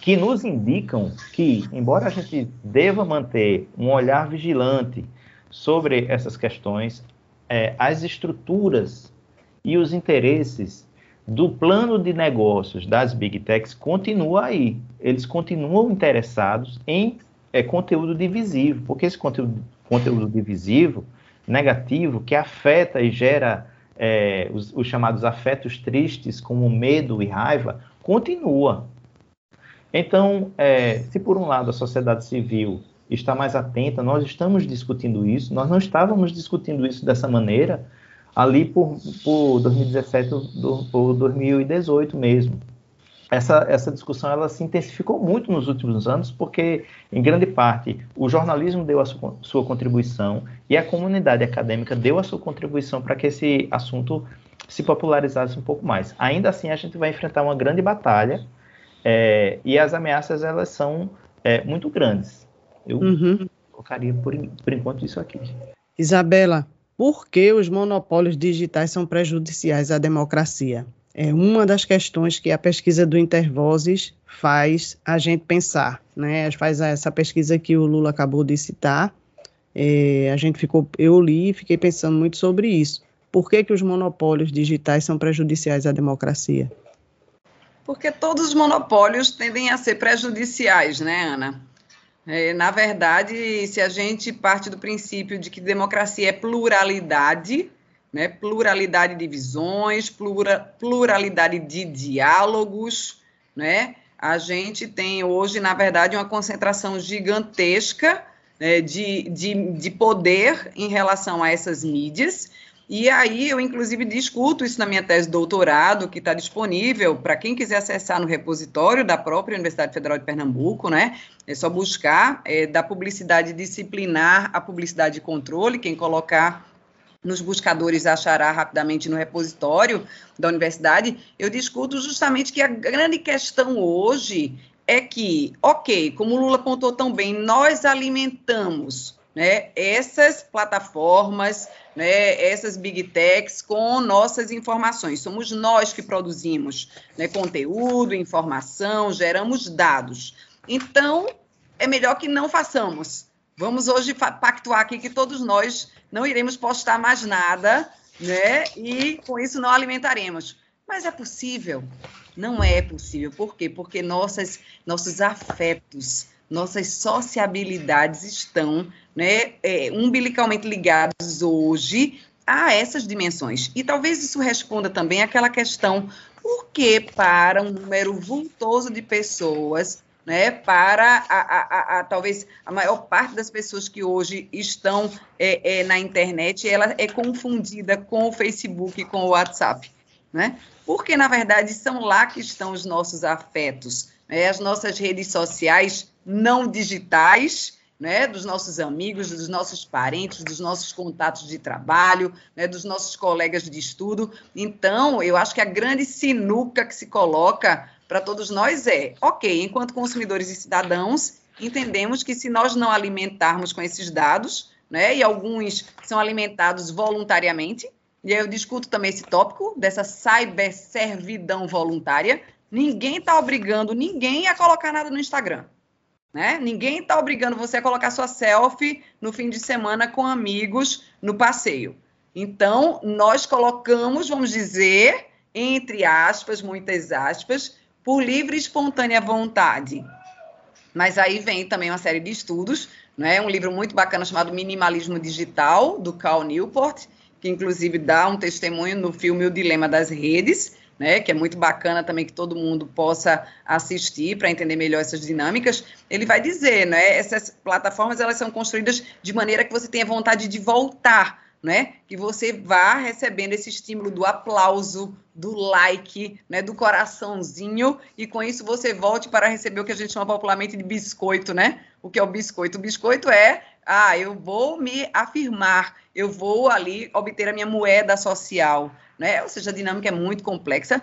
que nos indicam que, embora a gente deva manter um olhar vigilante sobre essas questões, é, as estruturas e os interesses do plano de negócios das Big Techs continua aí. Eles continuam interessados em é, conteúdo divisivo, porque esse conteúdo, conteúdo divisivo, negativo, que afeta e gera é, os, os chamados afetos tristes, como medo e raiva, continua. Então, é, se por um lado a sociedade civil está mais atenta, nós estamos discutindo isso, nós não estávamos discutindo isso dessa maneira ali por, por 2017 do, por 2018 mesmo. Essa, essa discussão ela se intensificou muito nos últimos anos, porque, em grande parte, o jornalismo deu a sua, sua contribuição e a comunidade acadêmica deu a sua contribuição para que esse assunto se popularizasse um pouco mais. Ainda assim, a gente vai enfrentar uma grande batalha é, e as ameaças elas são é, muito grandes. Eu uhum. colocaria por, por enquanto isso aqui. Isabela, por que os monopólios digitais são prejudiciais à democracia? É uma das questões que a pesquisa do Intervozes faz a gente pensar, né? Faz essa pesquisa que o Lula acabou de citar. É, a gente ficou, eu li e fiquei pensando muito sobre isso. Por que, que os monopólios digitais são prejudiciais à democracia? Porque todos os monopólios tendem a ser prejudiciais, né, Ana? É, na verdade, se a gente parte do princípio de que democracia é pluralidade, né, pluralidade de visões, plura, pluralidade de diálogos, né, a gente tem hoje, na verdade, uma concentração gigantesca né, de, de, de poder em relação a essas mídias, E aí eu, inclusive, discuto isso na minha tese de doutorado, que está disponível para quem quiser acessar no repositório da própria Universidade Federal de Pernambuco, né? É só buscar é, da publicidade disciplinar a publicidade de controle, quem colocar nos buscadores achará rapidamente no repositório da universidade, eu discuto justamente que a grande questão hoje é que, ok, como o Lula apontou tão bem, nós alimentamos né, essas plataformas, né, essas big techs com nossas informações. Somos nós que produzimos né, conteúdo, informação, geramos dados. Então, é melhor que não façamos. Vamos hoje pactuar aqui que todos nós não iremos postar mais nada, né? E com isso não alimentaremos. Mas é possível? Não é possível. Por quê? Porque nossas, nossos afetos, nossas sociabilidades estão né, é, umbilicalmente ligados hoje a essas dimensões. E talvez isso responda também àquela questão: por que para um número vultoso de pessoas, né, para a, a, a, a talvez a maior parte das pessoas que hoje estão é, é, na internet, ela é confundida com o Facebook, com o WhatsApp, né? Porque, na verdade, são lá que estão os nossos afetos, né? as nossas redes sociais não digitais, né, dos nossos amigos, dos nossos parentes, dos nossos contatos de trabalho, né, dos nossos colegas de estudo. Então, eu acho que a grande sinuca que se coloca para todos nós é, ok, enquanto consumidores e cidadãos, entendemos que se nós não alimentarmos com esses dados, né, e alguns são alimentados voluntariamente, e aí eu discuto também esse tópico dessa cyberservidão voluntária, ninguém está obrigando ninguém a colocar nada no Instagram. Né? Ninguém está obrigando você a colocar sua selfie no fim de semana com amigos no passeio. Então, nós colocamos, vamos dizer, entre aspas, muitas aspas, por livre e espontânea vontade. Mas aí vem também uma série de estudos, né? um livro muito bacana chamado Minimalismo Digital, do Cal Newport, que inclusive dá um testemunho no filme O Dilema das Redes, né, que é muito bacana também que todo mundo possa assistir para entender melhor essas dinâmicas, ele vai dizer, né, essas plataformas elas são construídas de maneira que você tenha vontade de voltar, né, que você vá recebendo esse estímulo do aplauso, do like, né, do coraçãozinho, e com isso você volte para receber o que a gente chama popularmente de biscoito, né? O que é o biscoito? O biscoito é, ah, eu vou me afirmar, eu vou ali obter a minha moeda social, né? Ou seja, a dinâmica é muito complexa,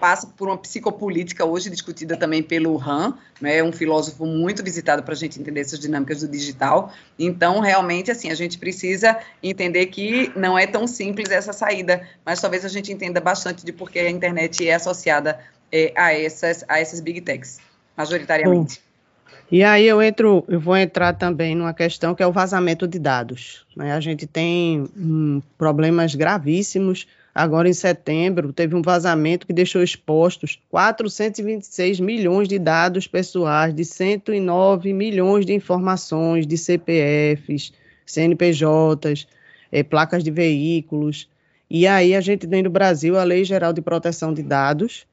passa por uma psicopolítica hoje discutida também pelo Han, né, um filósofo muito visitado para a gente entender essas dinâmicas do digital. Então, realmente, assim, a gente precisa entender que não é tão simples essa saída, mas talvez a gente entenda bastante de por que a internet é associada é, a essas a essas big techs, majoritariamente. E aí eu entro, eu vou entrar também numa questão que é o vazamento de dados. Né? A gente tem hum, problemas gravíssimos Agora, em setembro, teve um vazamento que deixou expostos 426 milhões de dados pessoais, de 109 milhões de informações de CPFs, CNPJs, é, placas de veículos. E aí a gente tem no Brasil a Lei Geral de Proteção de Dados,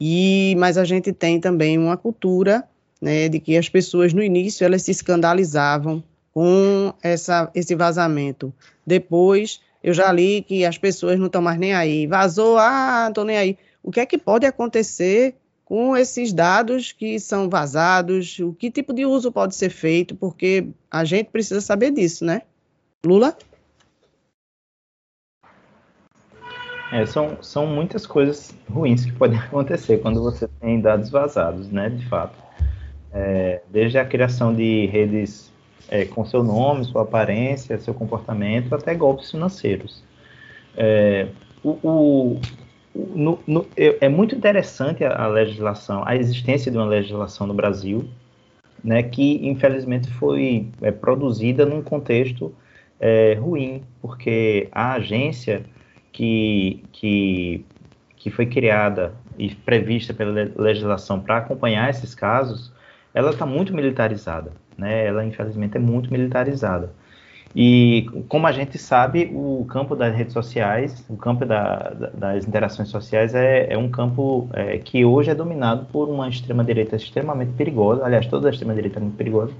e mas a gente tem também uma cultura né, de que as pessoas no início elas se escandalizavam com essa, esse vazamento. Depois eu já li que as pessoas não estão mais nem aí. Vazou, ah, não estou nem aí. O que é que pode acontecer com esses dados que são vazados? O que tipo de uso pode ser feito? Porque a gente precisa saber disso, né? Lula? É, são, são muitas coisas ruins que podem acontecer quando você tem dados vazados, né, de fato. É, desde a criação de redes é, com seu nome, sua aparência, seu comportamento, até golpes financeiros. É, o, o, no, no, é muito interessante a, a, legislação, a existência de uma legislação no Brasil, né, que infelizmente foi é, produzida num contexto é, ruim, porque a agência que, que, que foi criada e prevista pela legislação para acompanhar esses casos, ela está muito militarizada né? Ela infelizmente é muito militarizada. E como a gente sabe, o campo das redes sociais, o campo da, da, das interações sociais é, é um campo é, que hoje é dominado por uma extrema-direita extremamente perigosa. Aliás, toda a extrema-direita é muito perigosa,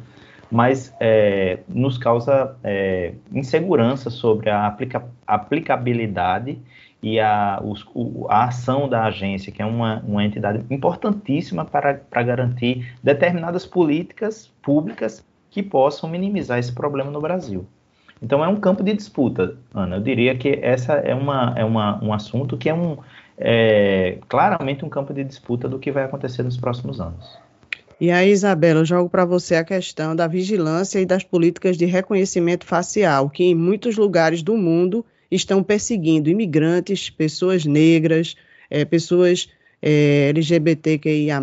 mas é, nos causa é, insegurança sobre a aplica aplicabilidade e a, os, o, a ação da agência, que é uma, uma entidade importantíssima para, para garantir determinadas políticas públicas que possam minimizar esse problema no Brasil. Então é um campo de disputa, Ana. Eu diria que essa é, uma, é uma, um assunto que é, um, é claramente um campo de disputa do que vai acontecer nos próximos anos. E aí, Isabela, eu jogo para você a questão da vigilância e das políticas de reconhecimento facial, que em muitos lugares do mundo estão perseguindo imigrantes, pessoas negras, é, pessoas é, LGBTQIA,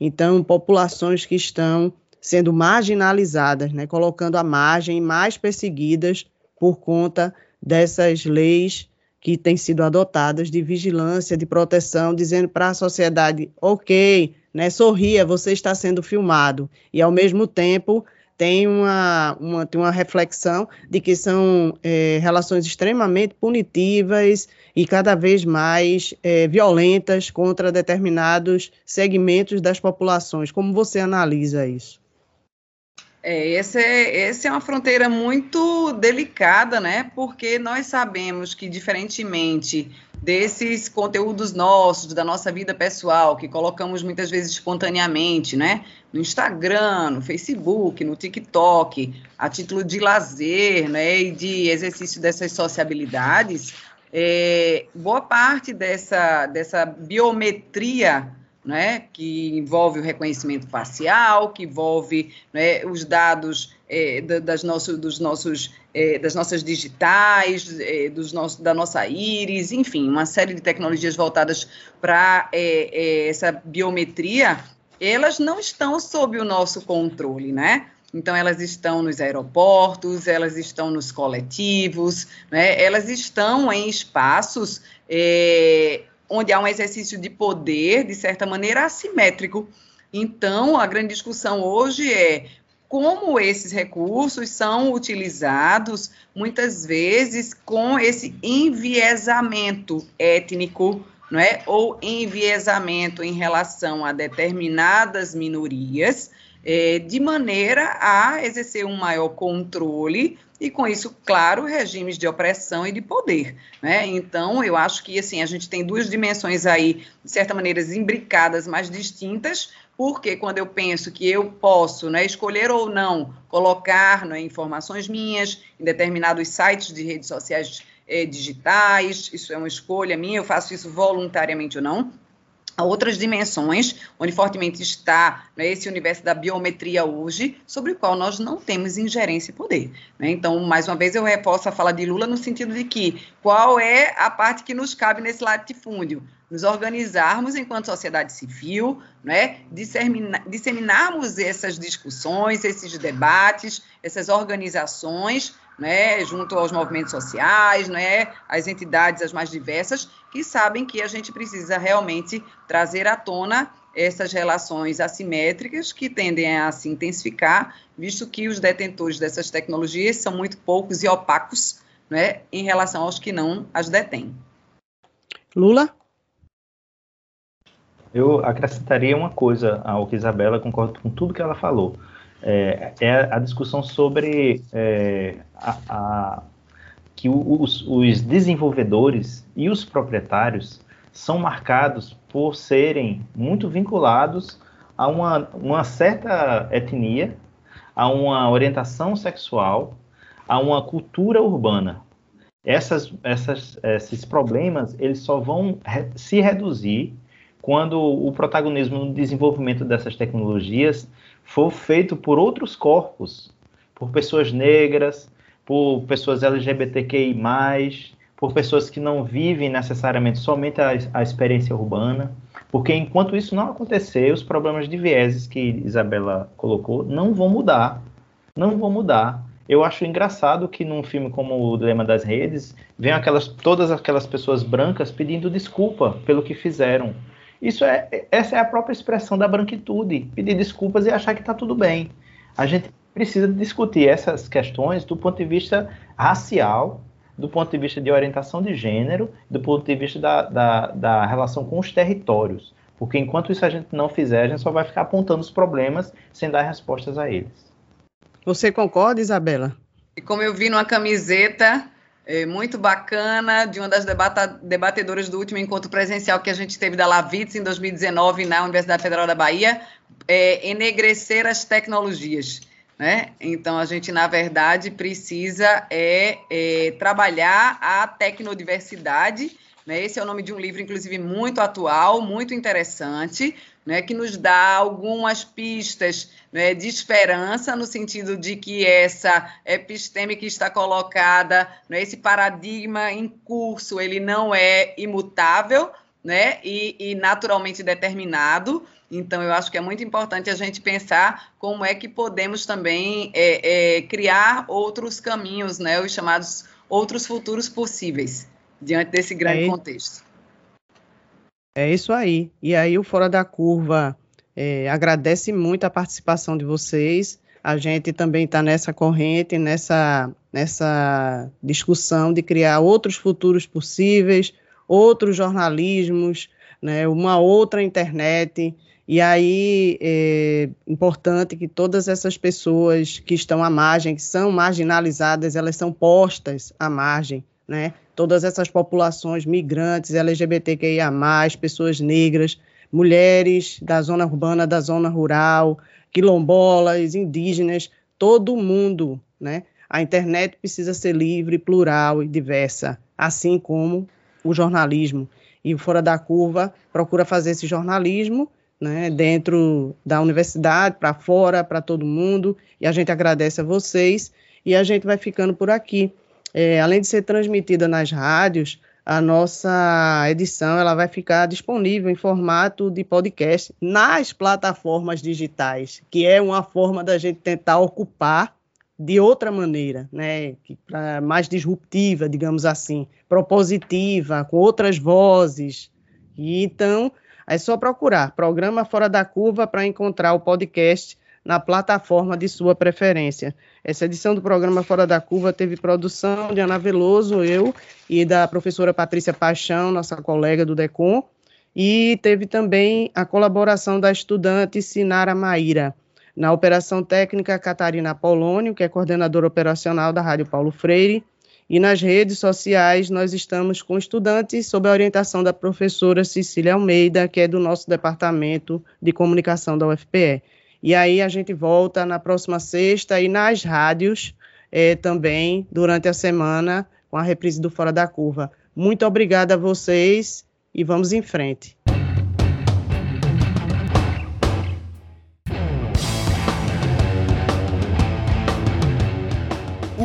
então, populações que estão sendo marginalizadas, né, colocando à margem, mais perseguidas por conta dessas leis que têm sido adotadas de vigilância, de proteção, dizendo para a sociedade, ok, né, sorria, você está sendo filmado, e ao mesmo tempo tem uma, uma, tem uma reflexão de que são é, relações extremamente punitivas e cada vez mais é, violentas contra determinados segmentos das populações. Como você analisa isso? É, essa, é, essa é uma fronteira muito delicada, né? Porque nós sabemos que, diferentemente desses conteúdos nossos, da nossa vida pessoal, que colocamos muitas vezes espontaneamente, né? No Instagram, no Facebook, no TikTok, a título de lazer, né? E de exercício dessas sociabilidades, é, boa parte dessa, dessa biometria né, que envolve o reconhecimento facial, que envolve né, os dados é, das, nosso, dos nossos, é, das nossas digitais, é, dos nosso, da nossa íris, enfim, uma série de tecnologias voltadas para essa biometria, elas não estão sob o nosso controle, né? Então, elas estão nos aeroportos, elas estão nos coletivos, né? elas estão em espaços onde há um exercício de poder, de certa maneira, assimétrico. Então, a grande discussão hoje é como esses recursos são utilizados, muitas vezes, com esse enviesamento étnico, não é? ou enviesamento em relação a determinadas minorias, é, de maneira a exercer um maior controle e com isso, claro, regimes de opressão e de poder, né? Então, eu acho que assim a gente tem duas dimensões aí, de certa maneira, imbricadas, mas distintas, porque quando eu penso que eu posso né, escolher ou não colocar né, informações minhas em determinados sites de redes sociais eh, digitais, isso é uma escolha minha, eu faço isso voluntariamente ou não, a outras dimensões, onde fortemente está né, esse universo da biometria hoje, sobre o qual nós não temos ingerência e poder. Né? Então, mais uma vez, eu reforço a fala de Lula no sentido de que qual é a parte que nos cabe nesse latifúndio? Nos organizarmos enquanto sociedade civil, né? disseminarmos essas discussões, esses debates, essas organizações né, junto aos movimentos sociais, né, as entidades as mais diversas, que sabem que a gente precisa realmente trazer à tona essas relações assimétricas que tendem a se intensificar, visto que os detentores dessas tecnologias são muito poucos e opacos né, em relação aos que não as detêm. Lula? Eu acrescentaria uma coisa ao que Isabela, concordo com tudo que ela falou é, é a discussão sobre é, a, a, que os, os, desenvolvedores e os proprietários são marcados por serem muito vinculados a uma, uma certa etnia, a uma orientação sexual, a uma cultura urbana. Essas, essas, esses problemas eles só vão se reduzir quando o protagonismo no desenvolvimento dessas tecnologias for feito por outros corpos, por pessoas negras, por pessoas LGBTQI+, por pessoas que não vivem necessariamente somente a, a experiência urbana, porque enquanto isso não acontecer, os problemas de vieses que Isabela colocou não vão mudar, não vão mudar. Eu acho engraçado que num filme como O Dilema das Redes, venham aquelas, todas aquelas pessoas brancas pedindo desculpa pelo que fizeram. Isso é, essa é a própria expressão da branquitude, pedir desculpas e achar que está tudo bem. A gente precisa discutir essas questões do ponto de vista racial, do ponto de vista de orientação de gênero, do ponto de vista da, da, da relação com os territórios. Porque enquanto isso a gente não fizer, a gente só vai ficar apontando os problemas sem dar respostas a eles. Você concorda, Isabela? E como eu vi numa camiseta é, muito bacana de uma das debata, debatedoras do último encontro presencial que a gente teve da Lavitz em 2019 na Universidade Federal da Bahia, é, enegrecer as tecnologias. Né? Então, a gente, na verdade, precisa é, é trabalhar a tecnodiversidade. Né? Esse é o nome de um livro, inclusive, muito atual, muito interessante, né, que nos dá algumas pistas né, de esperança, no sentido de que essa episteme que está colocada, né, esse paradigma em curso, ele não é imutável né, e, e naturalmente determinado. Então, eu acho que é muito importante a gente pensar como é que podemos também é, é, criar outros caminhos, né, os chamados outros futuros possíveis, diante desse grande é contexto. É isso aí. E aí o Fora da Curva é, agradece muito a participação de vocês. A gente também está nessa corrente, nessa, nessa discussão de criar outros futuros possíveis, outros jornalismos, né, uma outra internet. E aí é importante que todas essas pessoas que estão à margem, que são marginalizadas, elas são postas à margem, né? todas essas populações migrantes, LGBTQIA, pessoas negras, mulheres da zona urbana, da zona rural, quilombolas, indígenas, todo mundo, né? A internet precisa ser livre, plural e diversa, assim como o jornalismo. E Fora da Curva procura fazer esse jornalismo né, dentro da universidade, para fora, para todo mundo. E a gente agradece a vocês e a gente vai ficando por aqui. É, além de ser transmitida nas rádios, a nossa edição ela vai ficar disponível em formato de podcast nas plataformas digitais, que é uma forma da gente tentar ocupar de outra maneira, né, mais disruptiva, digamos assim, propositiva, com outras vozes. E então é só procurar Programa Fora da Curva para encontrar o podcast na plataforma de sua preferência. Essa edição do programa Fora da Curva teve produção de Ana Veloso, eu e da professora Patrícia Paixão, nossa colega do DECOM, e teve também a colaboração da estudante Sinara Maíra. Na operação técnica, Catarina Apolônio, que é coordenadora operacional da Rádio Paulo Freire, e nas redes sociais nós estamos com estudantes sob a orientação da professora Cecília Almeida, que é do nosso departamento de comunicação da UFPE. E aí a gente volta na próxima sexta e nas rádios é, também durante a semana com a reprise do Fora da Curva. Muito obrigada a vocês e vamos em frente.